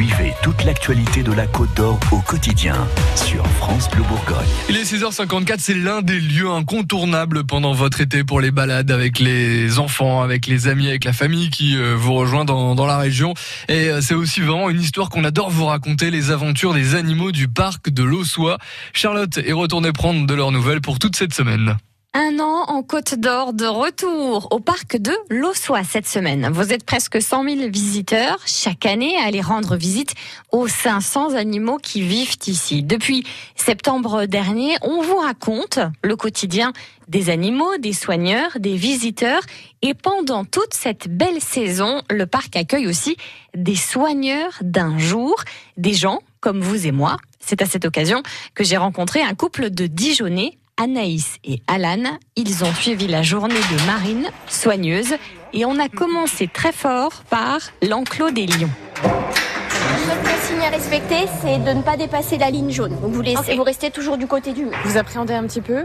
Suivez toute l'actualité de la Côte d'Or au quotidien sur France Bleu Bourgogne. Il est 6h54, c'est l'un des lieux incontournables pendant votre été pour les balades avec les enfants, avec les amis, avec la famille qui euh, vous rejoint dans, la région. Et euh, c'est aussi vraiment une histoire qu'on adore vous raconter, les aventures des animaux du parc de l'Ossois. Charlotte est retournée prendre de leurs nouvelles pour toute cette semaine. Un an en Côte d'Or de retour au parc de l'Ossois cette semaine. Vous êtes presque 100 000 visiteurs chaque année à aller rendre visite aux 500 animaux qui vivent ici. Depuis septembre dernier, on vous raconte le quotidien des animaux, des soigneurs, des visiteurs. Et pendant toute cette belle saison, le parc accueille aussi des soigneurs d'un jour, des gens comme vous et moi. C'est à cette occasion que j'ai rencontré un couple de Dijonais Anaïs et Alan. Ils ont suivi la journée de Marine, soigneuse, et on a commencé très fort par l'enclos des lions. Le signe à respecter, c'est de ne pas dépasser la ligne jaune. Donc vous, laissez, vous restez toujours du côté du mur. Vous appréhendez un petit peu?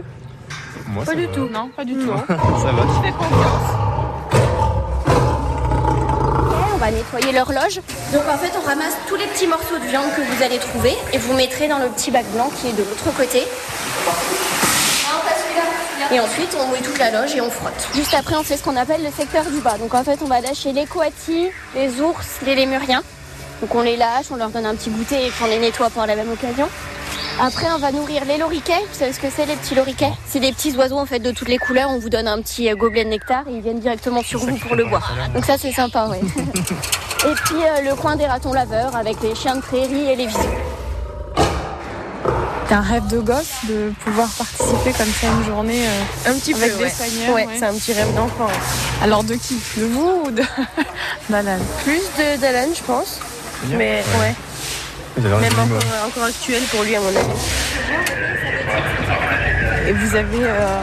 Moi, Pas ça du va. tout. Non, pas du tout. Ça va. Je fais confiance. Ok, On va nettoyer l'horloge. Donc en fait, on ramasse tous les petits morceaux de viande que vous allez trouver et vous mettrez dans le petit bac blanc qui est de l'autre côté. Et ensuite, on mouille toute la loge et on frotte. Juste après, on fait ce qu'on appelle le secteur du bas. Donc en fait, on va lâcher les coatis, les ours, les lémuriens. Donc on les lâche, on leur donne un petit goûter et puis on les nettoie par la même occasion. Après, on va nourrir les loriquets. Vous savez ce que c'est, les petits loriquets? C'est des petits oiseaux en fait de toutes les couleurs. On vous donne un petit euh, gobelet de nectar et ils viennent directement sur vous pour le boire. Donc ça, c'est sympa, ouais. et puis euh, le coin des ratons laveurs avec les chiens de prairie et les visons. C'est un rêve de gosse de pouvoir participer comme ça une journée euh, Un petit avec des soigneurs. Ouais, ouais. c'est un petit rêve d'enfant. Alors de qui? De vous ou de d'Alan? Plus de d'Alan, je pense. Mais ouais, même encore, encore actuel pour lui, à mon avis. Et vous avez euh,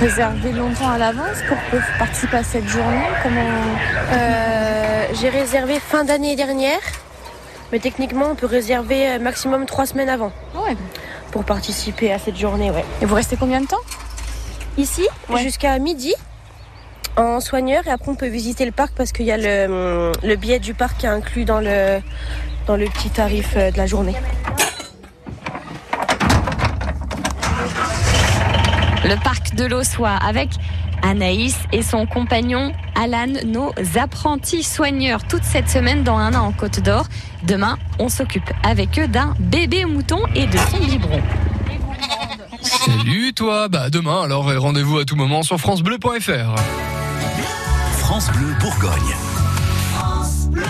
réservé longtemps à l'avance pour participer à cette journée? Comment? Euh, J'ai réservé fin d'année dernière, mais techniquement on peut réserver maximum trois semaines avant Ouais. Pour participer à cette journée. Ouais. Et vous restez combien de temps Ici, Ouais. jusqu'à midi en soigneur et après on peut visiter le parc parce qu'il y a le, le billet du parc qui est inclus dans le, dans le petit tarif euh, de la journée. Le parc de l'Ossois avec Anaïs et son compagnon Alan, nos apprentis soigneurs toute cette semaine dans un an en Côte d'Or. Demain, on s'occupe avec eux d'un bébé mouton et de Salut toi, bah demain alors et rendez-vous à tout moment sur francebleu.fr. France Bleu Bourgogne. France Bleu.